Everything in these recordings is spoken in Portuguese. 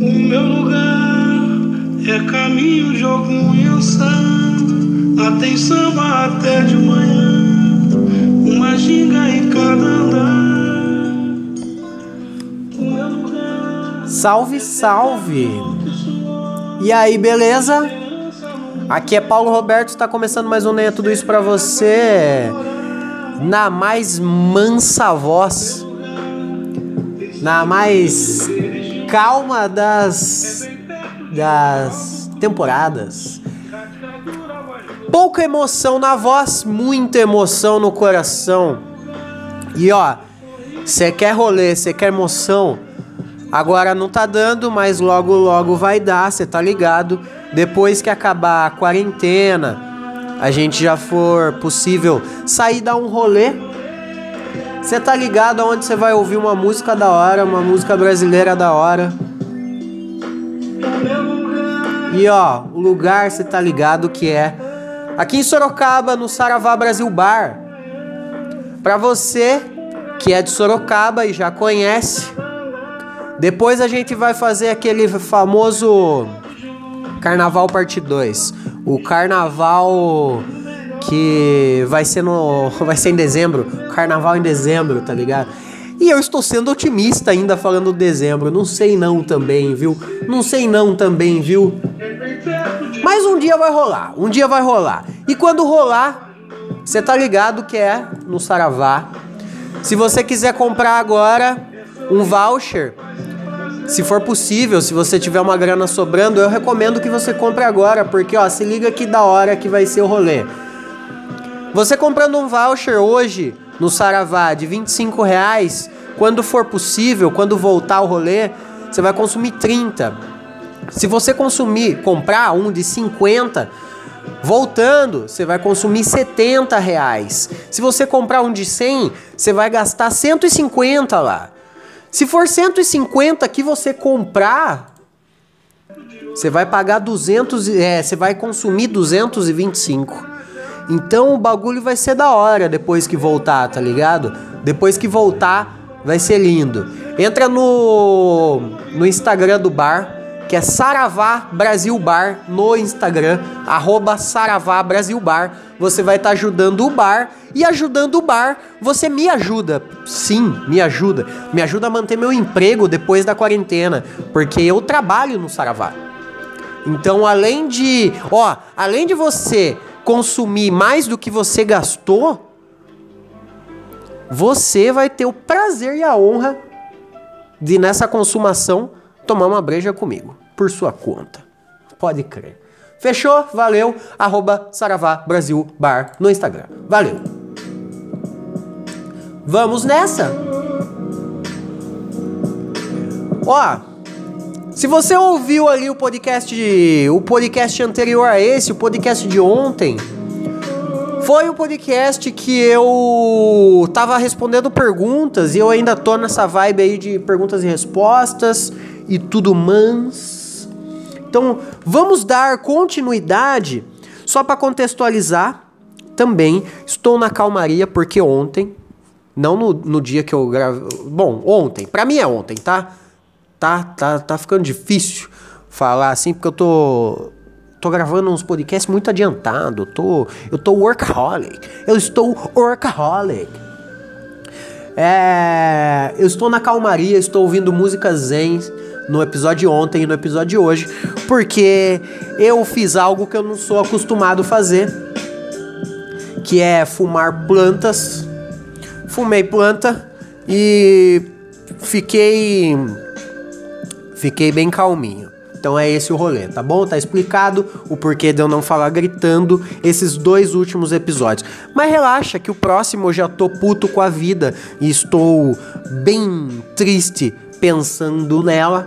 O meu lugar é caminho de algum tem samba até de manhã, uma ginga em cada andar. O meu lugar Salve, salve! E aí, beleza? Aqui é Paulo Roberto, está começando mais um Nem é Tudo Isso pra você. Na mais mansa voz. Na mais calma das. das temporadas. Pouca emoção na voz, muita emoção no coração. E ó, você quer rolê, você quer emoção. Agora não tá dando, mas logo logo vai dar, você tá ligado? Depois que acabar a quarentena, a gente já for possível sair dar um rolê. Você tá ligado aonde você vai ouvir uma música da hora, uma música brasileira da hora. E ó, o lugar você tá ligado que é aqui em Sorocaba, no Saravá Brasil Bar. Pra você que é de Sorocaba e já conhece, depois a gente vai fazer aquele famoso Carnaval Parte 2. O carnaval que vai ser no vai ser em dezembro, carnaval em dezembro, tá ligado? E eu estou sendo otimista ainda falando dezembro, não sei não também, viu? Não sei não também, viu? Mas um dia vai rolar, um dia vai rolar. E quando rolar, você tá ligado que é no Saravá. Se você quiser comprar agora um voucher, se for possível, se você tiver uma grana sobrando, eu recomendo que você compre agora, porque ó, se liga que da hora que vai ser o rolê. Você comprando um voucher hoje no Saravá de 25 reais, quando for possível, quando voltar o rolê, você vai consumir 30. Se você consumir, comprar um de 50, voltando, você vai consumir 70 reais. Se você comprar um de 100, você vai gastar 150 lá. Se for 150 que você comprar, você vai pagar 200, é, você vai consumir 225. Então o bagulho vai ser da hora depois que voltar, tá ligado? Depois que voltar, vai ser lindo. Entra no no Instagram do bar, que é Saravá Brasil Bar no Instagram, arroba Saravá Brasil Bar. Você vai estar tá ajudando o bar e ajudando o bar, você me ajuda. Sim, me ajuda. Me ajuda a manter meu emprego depois da quarentena, porque eu trabalho no Saravá. Então, além de, ó, além de você consumir mais do que você gastou, você vai ter o prazer e a honra de nessa consumação tomar uma breja comigo, por sua conta. Pode crer. Fechou? Valeu. Arroba Saravá Brasil Bar no Instagram. Valeu. Vamos nessa. Ó, se você ouviu ali o podcast, o podcast anterior a esse, o podcast de ontem, foi o podcast que eu tava respondendo perguntas e eu ainda tô nessa vibe aí de perguntas e respostas e tudo mais. Então, vamos dar continuidade só para contextualizar. Também estou na calmaria porque ontem, não no, no dia que eu gravei, bom, ontem, para mim é ontem, tá? Tá, tá, tá ficando difícil falar assim, porque eu tô tô gravando uns podcasts muito adiantado, tô, eu tô workaholic. Eu estou workaholic. É, eu estou na calmaria, estou ouvindo músicas zen no episódio de ontem e no episódio de hoje, porque eu fiz algo que eu não sou acostumado a fazer, que é fumar plantas. Fumei planta e fiquei Fiquei bem calminho. Então é esse o rolê, tá bom? Tá explicado o porquê de eu não falar gritando esses dois últimos episódios. Mas relaxa que o próximo eu já tô puto com a vida e estou bem triste pensando nela.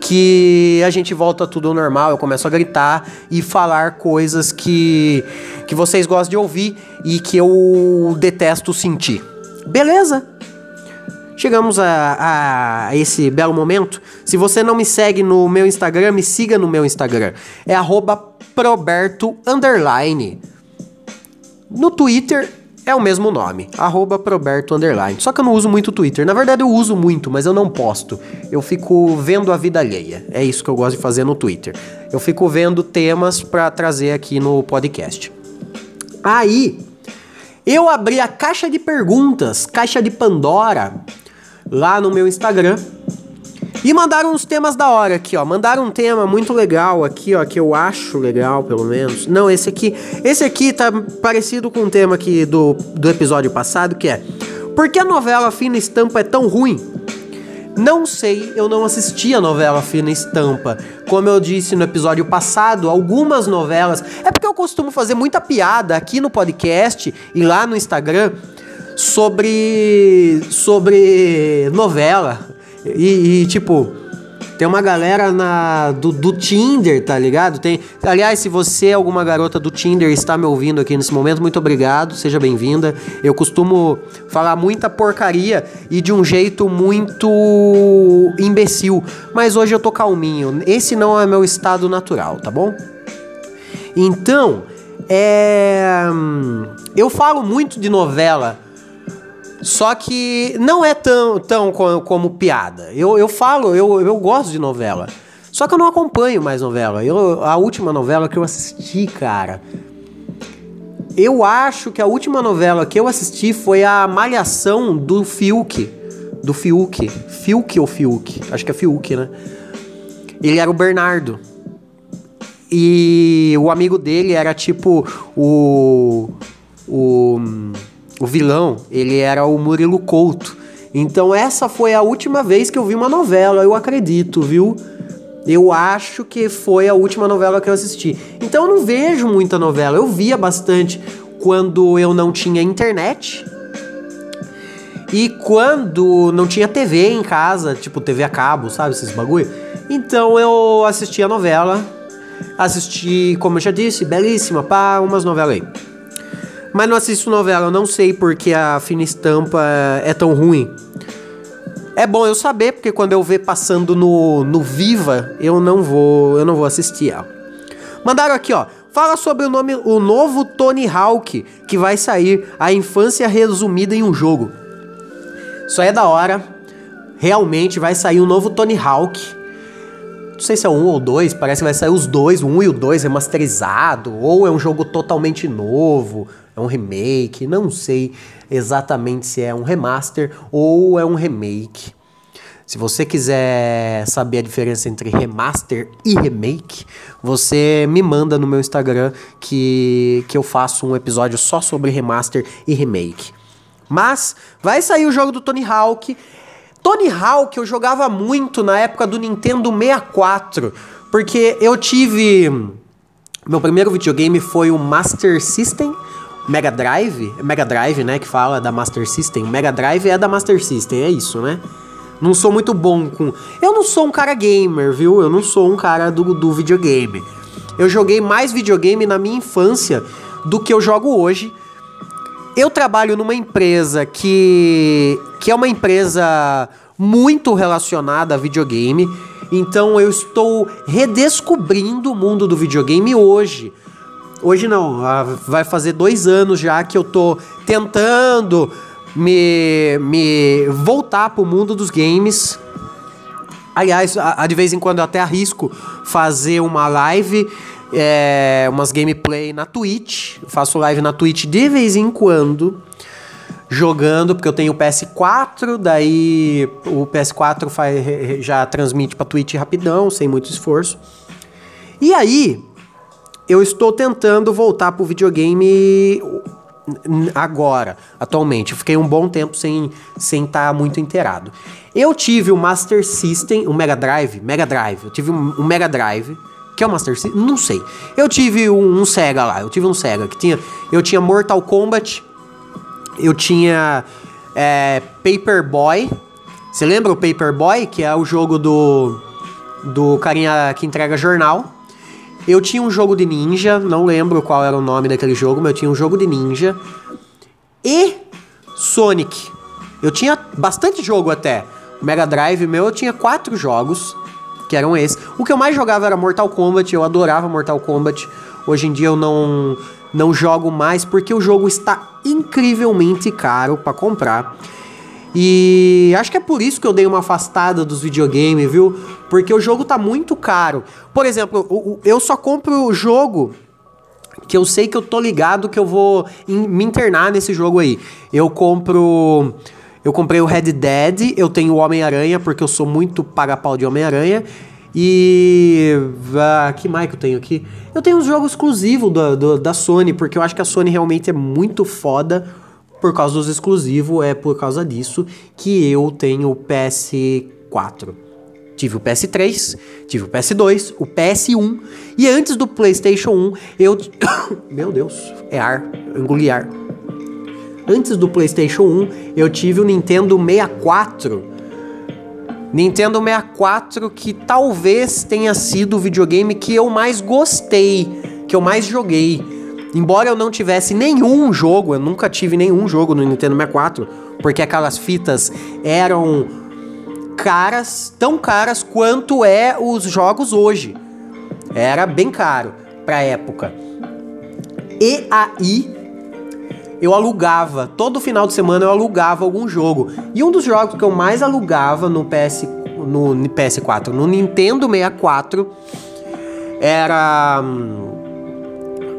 Que a gente volta tudo ao normal, eu começo a gritar e falar coisas que, que vocês gostam de ouvir e que eu detesto sentir. Beleza? Chegamos a, a, esse belo momento. Se você não me segue no meu Instagram, me siga no meu Instagram. É proberto underline. No Twitter é o mesmo nome, arroba Proberto Underline. Só que eu não uso muito o Twitter. Na verdade, eu uso muito, mas eu não posto. Eu fico vendo a vida alheia. É isso que eu gosto de fazer no Twitter. Eu fico vendo temas para trazer aqui no podcast. Aí, eu abri a caixa de perguntas, caixa de Pandora, lá no meu Instagram. E mandaram uns temas da hora aqui, ó. Mandaram um tema muito legal aqui, ó, que eu acho legal, pelo menos. Não, esse aqui, esse aqui tá parecido com o tema aqui do, do episódio passado, que é Por que a novela Fina Estampa é tão ruim? Não sei, eu não assisti a novela Fina Estampa. Como eu disse no episódio passado, algumas novelas. É porque eu costumo fazer muita piada aqui no podcast e lá no Instagram sobre sobre novela. E, e, tipo, tem uma galera na do, do Tinder, tá ligado? Tem, aliás, se você é alguma garota do Tinder está me ouvindo aqui nesse momento, muito obrigado, seja bem-vinda. Eu costumo falar muita porcaria e de um jeito muito imbecil, mas hoje eu tô calminho. Esse não é meu estado natural, tá bom? Então, é eu falo muito de novela só que não é tão, tão como, como piada. Eu, eu falo, eu, eu gosto de novela. Só que eu não acompanho mais novela. Eu, a última novela que eu assisti, cara. Eu acho que a última novela que eu assisti foi a Malhação do Fiuk. Do Fiuk. Fiuk ou Fiuk? Acho que é Fiuk, né? Ele era o Bernardo. E o amigo dele era tipo o. O o vilão, ele era o Murilo Couto. Então essa foi a última vez que eu vi uma novela, eu acredito, viu? Eu acho que foi a última novela que eu assisti. Então eu não vejo muita novela. Eu via bastante quando eu não tinha internet. E quando não tinha TV em casa, tipo TV a cabo, sabe? Esses bagulho. Então eu assistia novela. Assisti, como eu já disse, belíssima, pá, umas novelas aí. Mas não assisto novela, eu não sei porque a fina estampa é tão ruim. É bom eu saber, porque quando eu ver passando no, no Viva, eu não vou, eu não vou assistir ela. Mandaram aqui, ó. Fala sobre o nome, o novo Tony Hawk que vai sair, a infância resumida em um jogo. Isso aí é da hora. Realmente vai sair um novo Tony Hawk. Não sei se é um ou dois, parece que vai sair os dois, o um e o dois remasterizado, ou é um jogo totalmente novo é um remake, não sei exatamente se é um remaster ou é um remake. Se você quiser saber a diferença entre remaster e remake, você me manda no meu Instagram que, que eu faço um episódio só sobre remaster e remake. Mas vai sair o jogo do Tony Hawk. Tony Hawk eu jogava muito na época do Nintendo 64, porque eu tive meu primeiro videogame foi o Master System Mega Drive, Mega Drive, né, que fala da Master System. Mega Drive é da Master System, é isso, né? Não sou muito bom com. Eu não sou um cara gamer, viu? Eu não sou um cara do, do videogame. Eu joguei mais videogame na minha infância do que eu jogo hoje. Eu trabalho numa empresa que, que é uma empresa muito relacionada a videogame. Então eu estou redescobrindo o mundo do videogame hoje. Hoje não, ah, vai fazer dois anos já que eu tô tentando me, me voltar pro mundo dos games. Aliás, de vez em quando eu até arrisco fazer uma live, é, umas gameplay na Twitch. Eu faço live na Twitch de vez em quando, jogando, porque eu tenho o PS4, daí o PS4 faz, já transmite pra Twitch rapidão, sem muito esforço. E aí, eu estou tentando voltar pro videogame agora, atualmente. Eu fiquei um bom tempo sem sem estar tá muito inteirado. Eu tive o Master System, o Mega Drive, Mega Drive. Eu tive um, um Mega Drive, que é o Master System, não sei. Eu tive um, um, Sega lá, eu tive um Sega que tinha, eu tinha Mortal Kombat, eu tinha é, Paperboy. Você lembra o Paperboy, que é o jogo do do carinha que entrega jornal? Eu tinha um jogo de ninja, não lembro qual era o nome daquele jogo, mas eu tinha um jogo de ninja. E Sonic. Eu tinha bastante jogo até. O Mega Drive meu, eu tinha quatro jogos, que eram esses. O que eu mais jogava era Mortal Kombat, eu adorava Mortal Kombat. Hoje em dia eu não não jogo mais porque o jogo está incrivelmente caro para comprar. E acho que é por isso que eu dei uma afastada dos videogames, viu? Porque o jogo tá muito caro. Por exemplo, eu só compro o jogo que eu sei que eu tô ligado que eu vou me internar nesse jogo aí. Eu compro. Eu comprei o Red Dead, eu tenho o Homem-Aranha, porque eu sou muito paga-pau de Homem-Aranha. E. Ah, que mais que eu tenho aqui? Eu tenho um jogo exclusivo da, da, da Sony, porque eu acho que a Sony realmente é muito foda por causa dos exclusivos. É por causa disso que eu tenho o PS4. Tive o PS3, tive o PS2, o PS1 e antes do PlayStation 1 eu. Meu Deus, é ar, eu engoli ar. Antes do PlayStation 1 eu tive o Nintendo 64 Nintendo 64 que talvez tenha sido o videogame que eu mais gostei, que eu mais joguei. Embora eu não tivesse nenhum jogo, eu nunca tive nenhum jogo no Nintendo 64, porque aquelas fitas eram caras, tão caras quanto é os jogos hoje. Era bem caro pra época. E aí eu alugava, todo final de semana eu alugava algum jogo. E um dos jogos que eu mais alugava no PS no PS4, no Nintendo 64 era hum,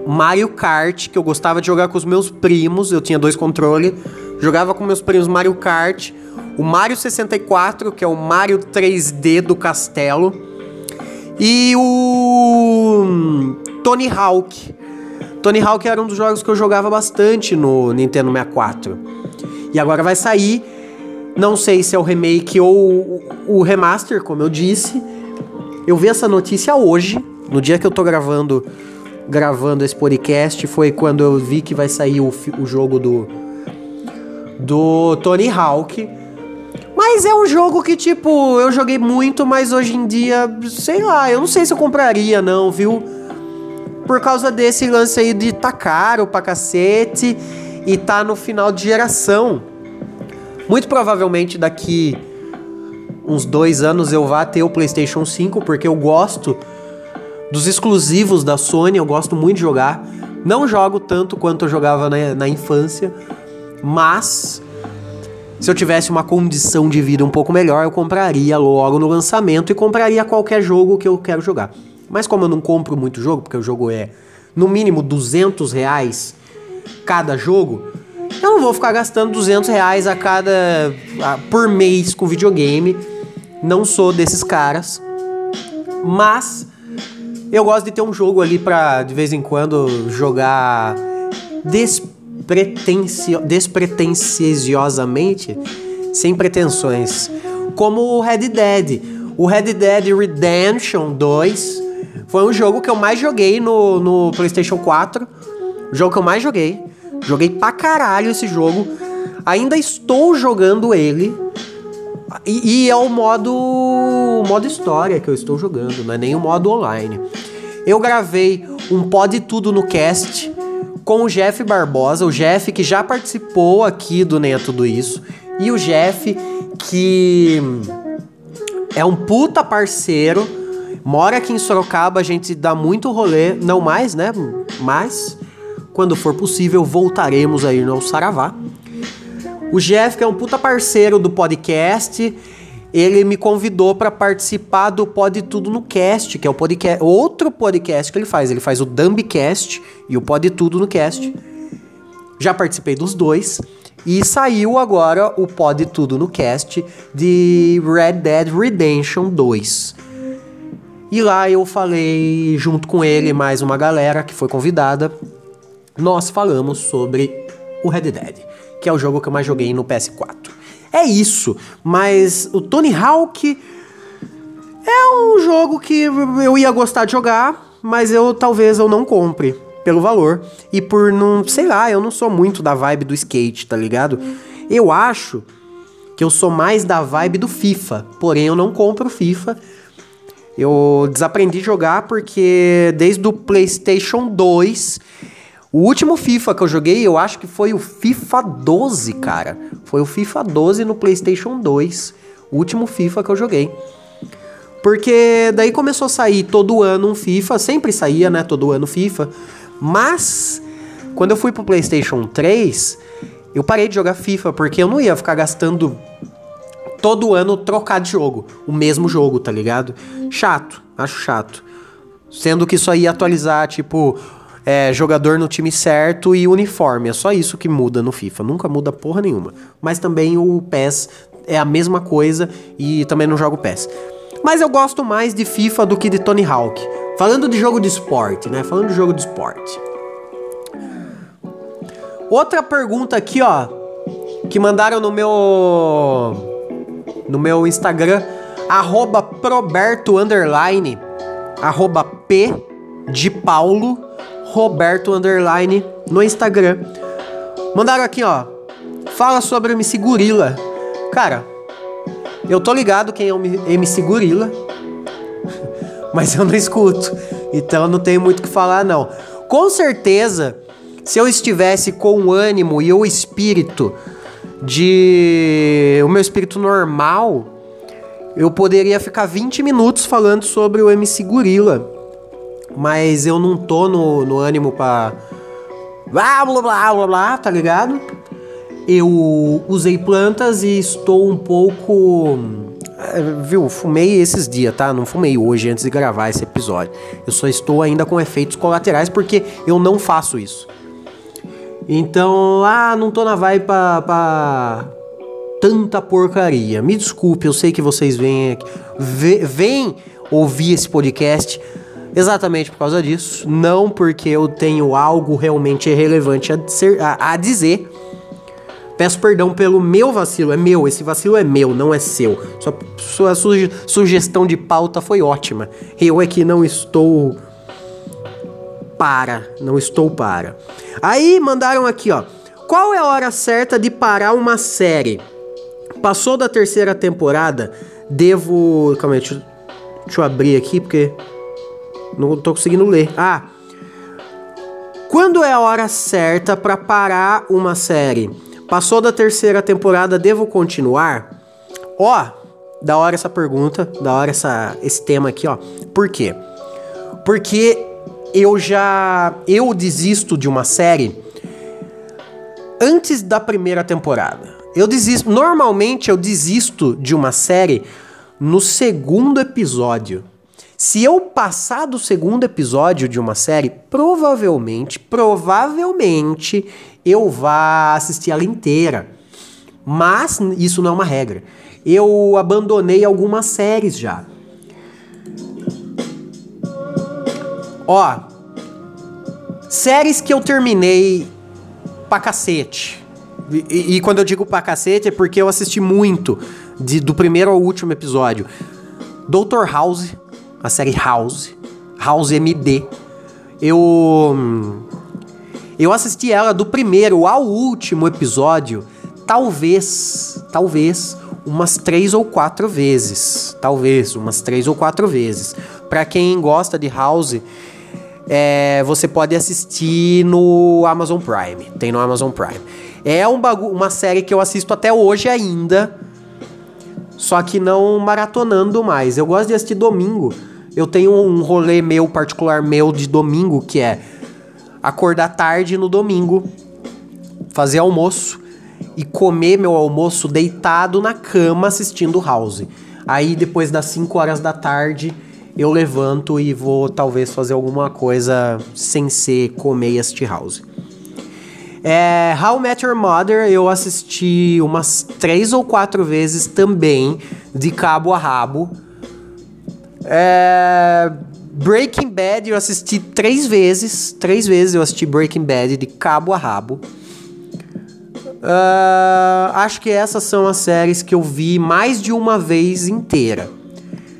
Mario Kart, que eu gostava de jogar com os meus primos, eu tinha dois controles, jogava com meus primos Mario Kart, o Mario 64, que é o Mario 3D do castelo, e o hum, Tony Hawk, Tony Hawk era um dos jogos que eu jogava bastante no Nintendo 64. E agora vai sair, não sei se é o remake ou o remaster, como eu disse. Eu vi essa notícia hoje, no dia que eu tô gravando gravando esse podcast, foi quando eu vi que vai sair o, o jogo do do Tony Hawk. Mas é um jogo que, tipo, eu joguei muito, mas hoje em dia, sei lá, eu não sei se eu compraria, não, viu? por causa desse lance aí de tá caro pra cacete e tá no final de geração. Muito provavelmente daqui uns dois anos eu vá ter o PlayStation 5, porque eu gosto dos exclusivos da Sony, eu gosto muito de jogar. Não jogo tanto quanto eu jogava na, na infância, mas se eu tivesse uma condição de vida um pouco melhor, eu compraria logo no lançamento e compraria qualquer jogo que eu quero jogar. Mas como eu não compro muito jogo, porque o jogo é no mínimo 200 reais cada jogo, eu não vou ficar gastando 200 reais a cada a, por mês com videogame. Não sou desses caras, mas eu gosto de ter um jogo ali para de vez em quando jogar despretencio, despretensiosamente, sem pretensões, como o Red Dead. O Red Dead Redemption 2 foi um jogo que eu mais joguei no, no PlayStation 4. O jogo que eu mais joguei. Joguei pra caralho esse jogo. Ainda estou jogando ele. E, e é o modo, modo história que eu estou jogando, não é nem o modo online. Eu gravei um Pod Tudo no Cast com o Jeff Barbosa, o Jeff que já participou aqui do Nem é Tudo Isso, e o Jeff que é um puta parceiro Mora aqui em Sorocaba, a gente dá muito rolê, não mais, né? Mas, quando for possível, voltaremos aí no Saravá. O Jeff, que é um puta parceiro do podcast, ele me convidou para participar do Pod Tudo no Cast, que é o podcast, outro podcast que ele faz. Ele faz o Dumbcast e o Pod Tudo no Cast. Já participei dos dois. E saiu agora o Pod Tudo no Cast de Red Dead Redemption 2. E lá eu falei, junto com ele mais uma galera que foi convidada, nós falamos sobre o Red Dead, que é o jogo que eu mais joguei no PS4. É isso, mas o Tony Hawk é um jogo que eu ia gostar de jogar, mas eu talvez eu não compre pelo valor e por não, sei lá, eu não sou muito da vibe do skate, tá ligado? Eu acho que eu sou mais da vibe do FIFA, porém eu não compro FIFA eu desaprendi a jogar porque desde o PlayStation 2, o último FIFA que eu joguei, eu acho que foi o FIFA 12, cara. Foi o FIFA 12 no PlayStation 2, o último FIFA que eu joguei. Porque daí começou a sair todo ano um FIFA, sempre saía, né, todo ano FIFA, mas Quando eu fui pro PlayStation 3, eu parei de jogar FIFA porque eu não ia ficar gastando todo ano trocar de jogo, o mesmo jogo, tá ligado? Chato, acho chato. Sendo que só ia atualizar, tipo, é, jogador no time certo e uniforme. É só isso que muda no FIFA. Nunca muda porra nenhuma. Mas também o PES é a mesma coisa e também não jogo PES. Mas eu gosto mais de FIFA do que de Tony Hawk. Falando de jogo de esporte, né? Falando de jogo de esporte. Outra pergunta aqui, ó, que mandaram no meu no meu Instagram arroba proberto underline arroba p de Paulo Roberto underline no Instagram. Mandaram aqui, ó. Fala sobre o MC Gorila. Cara, eu tô ligado quem é o MC Gorila, mas eu não escuto. Então não tenho muito o que falar, não. Com certeza, se eu estivesse com o ânimo e o espírito de. o meu espírito normal, eu poderia ficar 20 minutos falando sobre o MC Gorila. Mas eu não tô no, no ânimo pra. Blá blá blá blá blá, tá ligado? Eu usei plantas e estou um pouco. É, viu, fumei esses dias, tá? Não fumei hoje antes de gravar esse episódio. Eu só estou ainda com efeitos colaterais porque eu não faço isso. Então, ah, não tô na vibe pra, pra tanta porcaria. Me desculpe, eu sei que vocês vêm aqui, vêm ouvir esse podcast exatamente por causa disso, não porque eu tenho algo realmente relevante a, ser, a, a dizer. Peço perdão pelo meu vacilo, é meu, esse vacilo é meu, não é seu. Sua, sua suge, sugestão de pauta foi ótima. Eu é que não estou para, não estou para. Aí mandaram aqui, ó. Qual é a hora certa de parar uma série? Passou da terceira temporada, devo. Calma aí, deixa, deixa eu abrir aqui porque não tô conseguindo ler. Ah. Quando é a hora certa para parar uma série? Passou da terceira temporada, devo continuar? Ó, da hora essa pergunta, da hora essa, esse tema aqui, ó. Por quê? Porque eu já eu desisto de uma série antes da primeira temporada. Eu desisto, normalmente eu desisto de uma série no segundo episódio. Se eu passar do segundo episódio de uma série, provavelmente, provavelmente eu vá assistir ela inteira. Mas isso não é uma regra. Eu abandonei algumas séries já. Ó, séries que eu terminei pra cacete. E, e, quando eu digo pra cacete é porque eu assisti muito de, do primeiro ao último episódio. Doutor House, a série House, House MD. Eu eu assisti ela do primeiro ao último episódio, talvez, talvez umas três ou quatro vezes, talvez umas três ou quatro vezes. Para quem gosta de House, é, você pode assistir no Amazon Prime. Tem no Amazon Prime. É um uma série que eu assisto até hoje ainda. Só que não maratonando mais. Eu gosto de assistir domingo. Eu tenho um rolê meu, particular meu, de domingo, que é acordar tarde no domingo, fazer almoço e comer meu almoço deitado na cama assistindo House. Aí depois das 5 horas da tarde eu levanto e vou talvez fazer alguma coisa sem ser comer e assistir House. É, How Met Your Mother eu assisti umas três ou quatro vezes também, de cabo a rabo. É, Breaking Bad eu assisti três vezes. Três vezes eu assisti Breaking Bad de cabo a rabo. Uh, acho que essas são as séries que eu vi mais de uma vez inteira.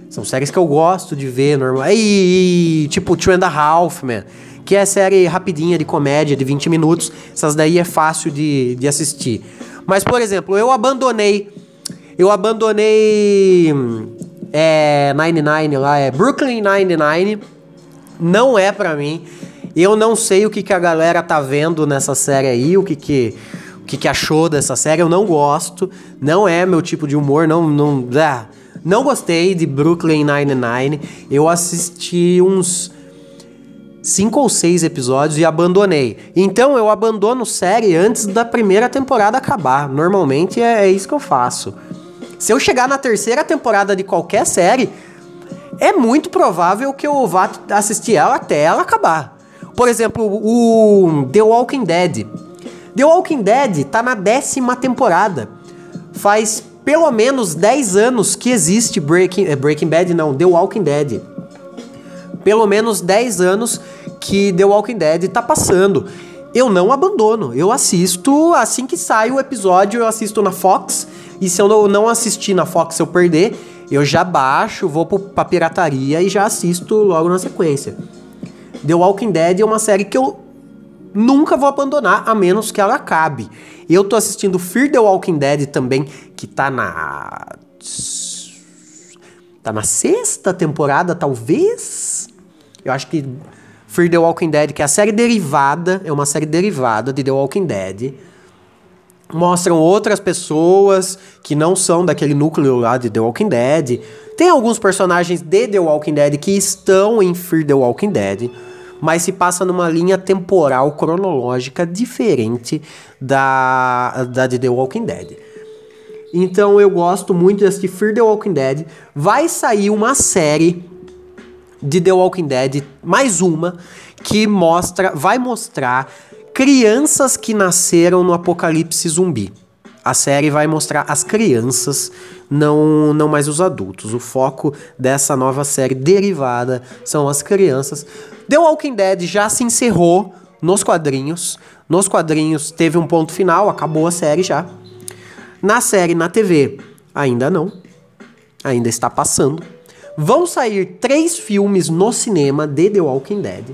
São séries que eu gosto de ver, normal. E, tipo, Two and a Half, man. Que é série rapidinha de comédia, de 20 minutos. Essas daí é fácil de, de assistir. Mas, por exemplo, eu abandonei. Eu abandonei. É. 99 lá, é Brooklyn 99. Não é pra mim. Eu não sei o que, que a galera tá vendo nessa série aí, o que que, o que, que achou dessa série. Eu não gosto. Não é meu tipo de humor. Não. não ah, não gostei de Brooklyn Nine-Nine. Eu assisti uns cinco ou seis episódios e abandonei. Então eu abandono série antes da primeira temporada acabar. Normalmente é, é isso que eu faço. Se eu chegar na terceira temporada de qualquer série, é muito provável que eu vá assistir ela até ela acabar. Por exemplo, o The Walking Dead. The Walking Dead tá na décima temporada. Faz pelo menos 10 anos que existe Breaking, eh, Breaking Bad, não, The Walking Dead. Pelo menos 10 anos que The Walking Dead tá passando. Eu não abandono, eu assisto assim que sai o episódio, eu assisto na Fox. E se eu não assistir na Fox, eu perder, eu já baixo, vou pra pirataria e já assisto logo na sequência. The Walking Dead é uma série que eu nunca vou abandonar, a menos que ela acabe. Eu tô assistindo Fear the Walking Dead também, que tá na. Tá na sexta temporada, talvez. Eu acho que Fear the Walking Dead, que é a série derivada, é uma série derivada de The Walking Dead. Mostram outras pessoas que não são daquele núcleo lá de The Walking Dead. Tem alguns personagens de The Walking Dead que estão em Fear the Walking Dead mas se passa numa linha temporal cronológica diferente da, da de The Walking Dead. Então eu gosto muito de assistir Fear the Walking Dead. Vai sair uma série de The Walking Dead, mais uma, que mostra, vai mostrar crianças que nasceram no apocalipse zumbi. A série vai mostrar as crianças, não, não mais os adultos. O foco dessa nova série derivada são as crianças. The Walking Dead já se encerrou nos quadrinhos. Nos quadrinhos teve um ponto final, acabou a série já. Na série, na TV, ainda não. Ainda está passando. Vão sair três filmes no cinema de The Walking Dead.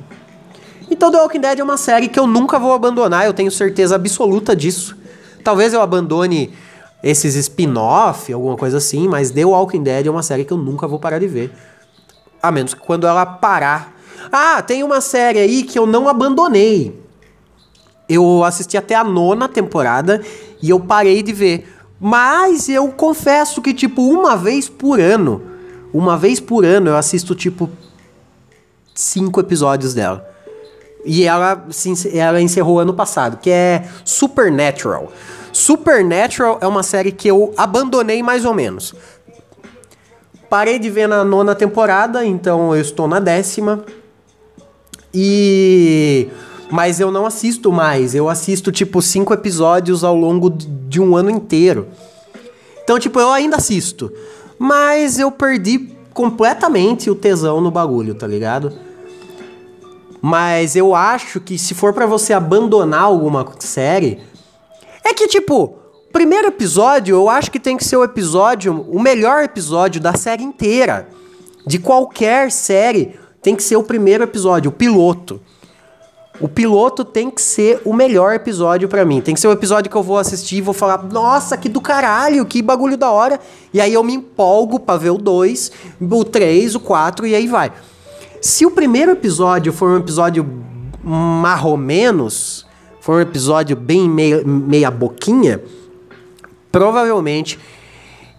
Então, The Walking Dead é uma série que eu nunca vou abandonar, eu tenho certeza absoluta disso. Talvez eu abandone esses spin-off, alguma coisa assim, mas The Walking Dead é uma série que eu nunca vou parar de ver. A menos que quando ela parar. Ah, tem uma série aí que eu não abandonei. Eu assisti até a nona temporada e eu parei de ver. Mas eu confesso que, tipo, uma vez por ano, uma vez por ano eu assisto, tipo, cinco episódios dela. E ela, ela encerrou ano passado, que é Supernatural. Supernatural é uma série que eu abandonei mais ou menos. Parei de ver na nona temporada, então eu estou na décima. E. Mas eu não assisto mais. Eu assisto, tipo, cinco episódios ao longo de um ano inteiro. Então, tipo, eu ainda assisto. Mas eu perdi completamente o tesão no bagulho, tá ligado? Mas eu acho que se for para você abandonar alguma série, é que tipo, primeiro episódio, eu acho que tem que ser o episódio, o melhor episódio da série inteira. De qualquer série, tem que ser o primeiro episódio, o piloto. O piloto tem que ser o melhor episódio para mim. Tem que ser o episódio que eu vou assistir e vou falar, nossa, que do caralho, que bagulho da hora. E aí eu me empolgo pra ver o 2, o 3, o 4 e aí vai. Se o primeiro episódio for um episódio marromenos, for um episódio bem meia, meia boquinha, provavelmente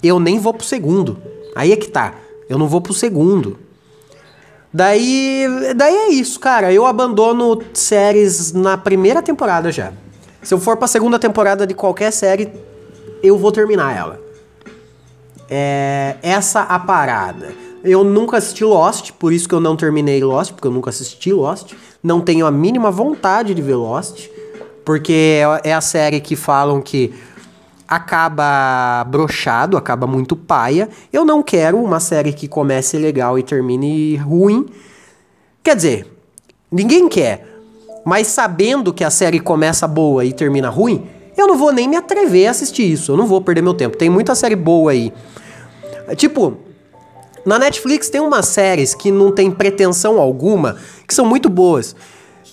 eu nem vou pro segundo. Aí é que tá. Eu não vou pro segundo. Daí, daí é isso, cara. Eu abandono séries na primeira temporada já. Se eu for pra segunda temporada de qualquer série, eu vou terminar ela. É essa a parada. Eu nunca assisti Lost, por isso que eu não terminei Lost, porque eu nunca assisti Lost. Não tenho a mínima vontade de ver Lost, porque é, a série que falam que acaba brochado, acaba muito paia. Eu não quero uma série que comece legal e termine ruim. Quer dizer, ninguém quer. Mas sabendo que a série começa boa e termina ruim, eu não vou nem me atrever a assistir isso. Eu não vou perder meu tempo. Tem muita série boa aí. Tipo, na Netflix tem umas séries que não tem pretensão alguma, que são muito boas.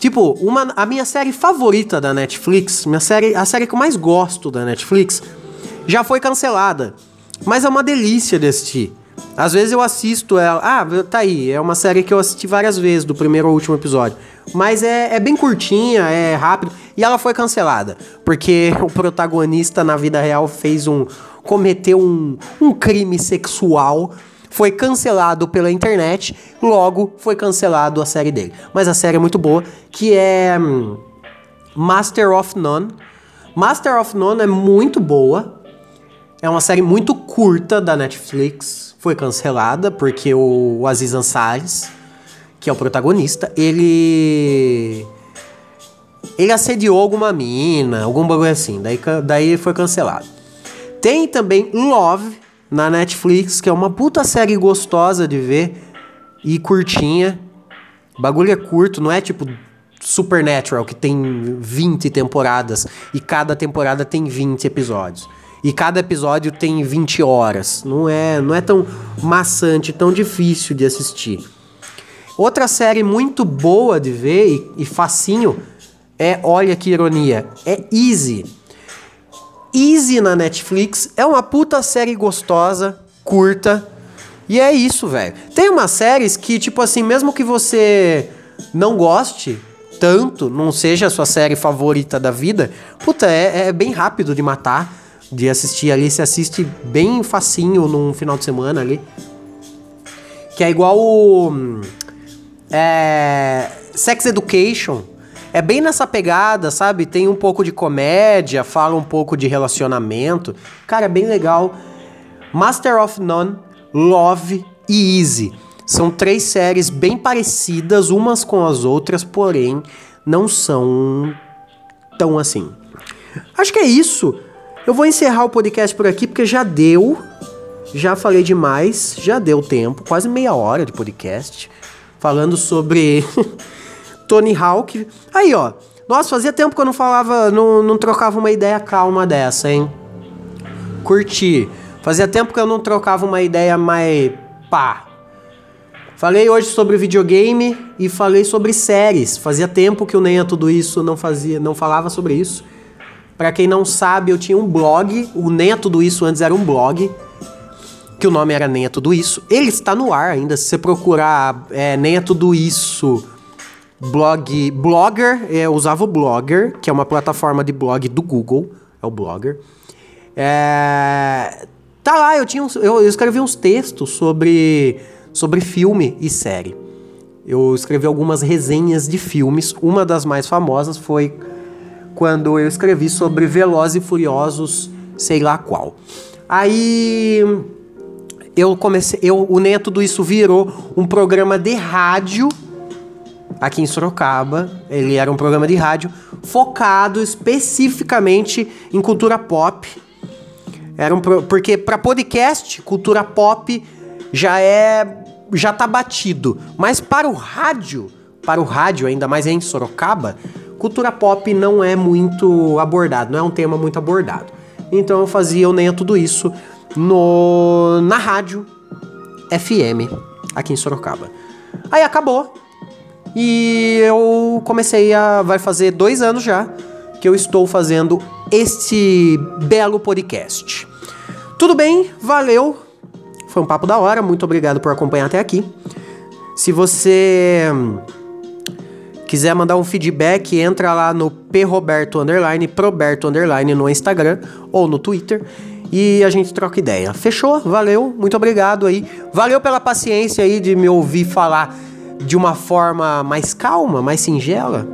Tipo, uma, a minha série favorita da Netflix, minha série, a série que eu mais gosto da Netflix, já foi cancelada. Mas é uma delícia de assistir. Às vezes eu assisto ela. Ah, tá aí. É uma série que eu assisti várias vezes, do primeiro ao último episódio. Mas é, é bem curtinha, é rápido. E ela foi cancelada. Porque o protagonista na vida real fez um. cometeu um, um crime sexual foi cancelado pela internet, logo foi cancelado a série dele. Mas a série é muito boa, que é hum, Master of None. Master of None é muito boa. É uma série muito curta da Netflix. Foi cancelada porque o Aziz Ansari, que é o protagonista, ele ele assediou alguma mina, algum bagulho assim. Daí, daí foi cancelado. Tem também Love na Netflix, que é uma puta série gostosa de ver e curtinha. O bagulho é curto, não é tipo Supernatural, que tem 20 temporadas e cada temporada tem 20 episódios. E cada episódio tem 20 horas. Não é, não é tão maçante, tão difícil de assistir. Outra série muito boa de ver e, e facinho é, olha que ironia, é Easy. Easy na Netflix é uma puta série gostosa, curta. E é isso, velho. Tem umas séries que, tipo assim, mesmo que você não goste tanto, não seja a sua série favorita da vida, puta, é, é bem rápido de matar, de assistir ali. Se assiste bem facinho num final de semana ali. Que é igual o. É, Sex Education é bem nessa pegada, sabe? Tem um pouco de comédia, fala um pouco de relacionamento. Cara, é bem legal. Master of None, Love e Easy. São três séries bem parecidas umas com as outras, porém não são tão assim. Acho que é isso. Eu vou encerrar o podcast por aqui porque já deu. Já falei demais, já deu tempo, quase meia hora de podcast falando sobre Tony Hawk. Aí, ó. Nossa, fazia tempo que eu não falava, não, não trocava uma ideia calma dessa, hein? Curti. Fazia tempo que eu não trocava uma ideia mais pá. Falei hoje sobre videogame e falei sobre séries. Fazia tempo que eu nem a tudo isso não fazia, não falava sobre isso. Para quem não sabe, eu tinha um blog, o Nem a Tudo Isso antes era um blog, que o nome era Nem a Tudo Isso. Ele está no ar ainda, se você procurar é, Nem a Tudo Isso blog Blogger, é, eu usava o Blogger, que é uma plataforma de blog do Google, é o Blogger. É, tá lá, eu tinha uns, eu, eu, escrevi uns textos sobre sobre filme e série. Eu escrevi algumas resenhas de filmes. Uma das mais famosas foi quando eu escrevi sobre Velozes e Furiosos, sei lá qual. Aí eu comecei, eu, o Nem Tudo Isso virou um programa de rádio aqui em Sorocaba. Ele era um programa de rádio focado especificamente em cultura pop. Era um pro... porque para podcast, cultura pop já é já tá batido, mas para o rádio, para o rádio ainda mais em Sorocaba, cultura pop não é muito abordado, não é um tema muito abordado. Então eu fazia eu nem tudo isso no na rádio FM aqui em Sorocaba. Aí acabou. E eu comecei a. Vai fazer dois anos já que eu estou fazendo este belo podcast. Tudo bem, valeu. Foi um papo da hora, muito obrigado por acompanhar até aqui. Se você quiser mandar um feedback, entra lá no proberto underline, proberto underline no Instagram ou no Twitter e a gente troca ideia. Fechou? Valeu, muito obrigado aí. Valeu pela paciência aí de me ouvir falar de uma forma mais calma, mais singela.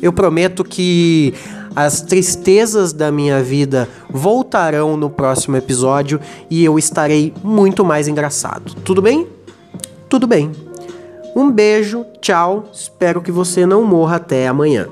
Eu prometo que as tristezas da minha vida voltarão no próximo episódio e eu estarei muito mais engraçado. Tudo bem? Tudo bem. Um beijo, tchau. Espero que você não morra até amanhã.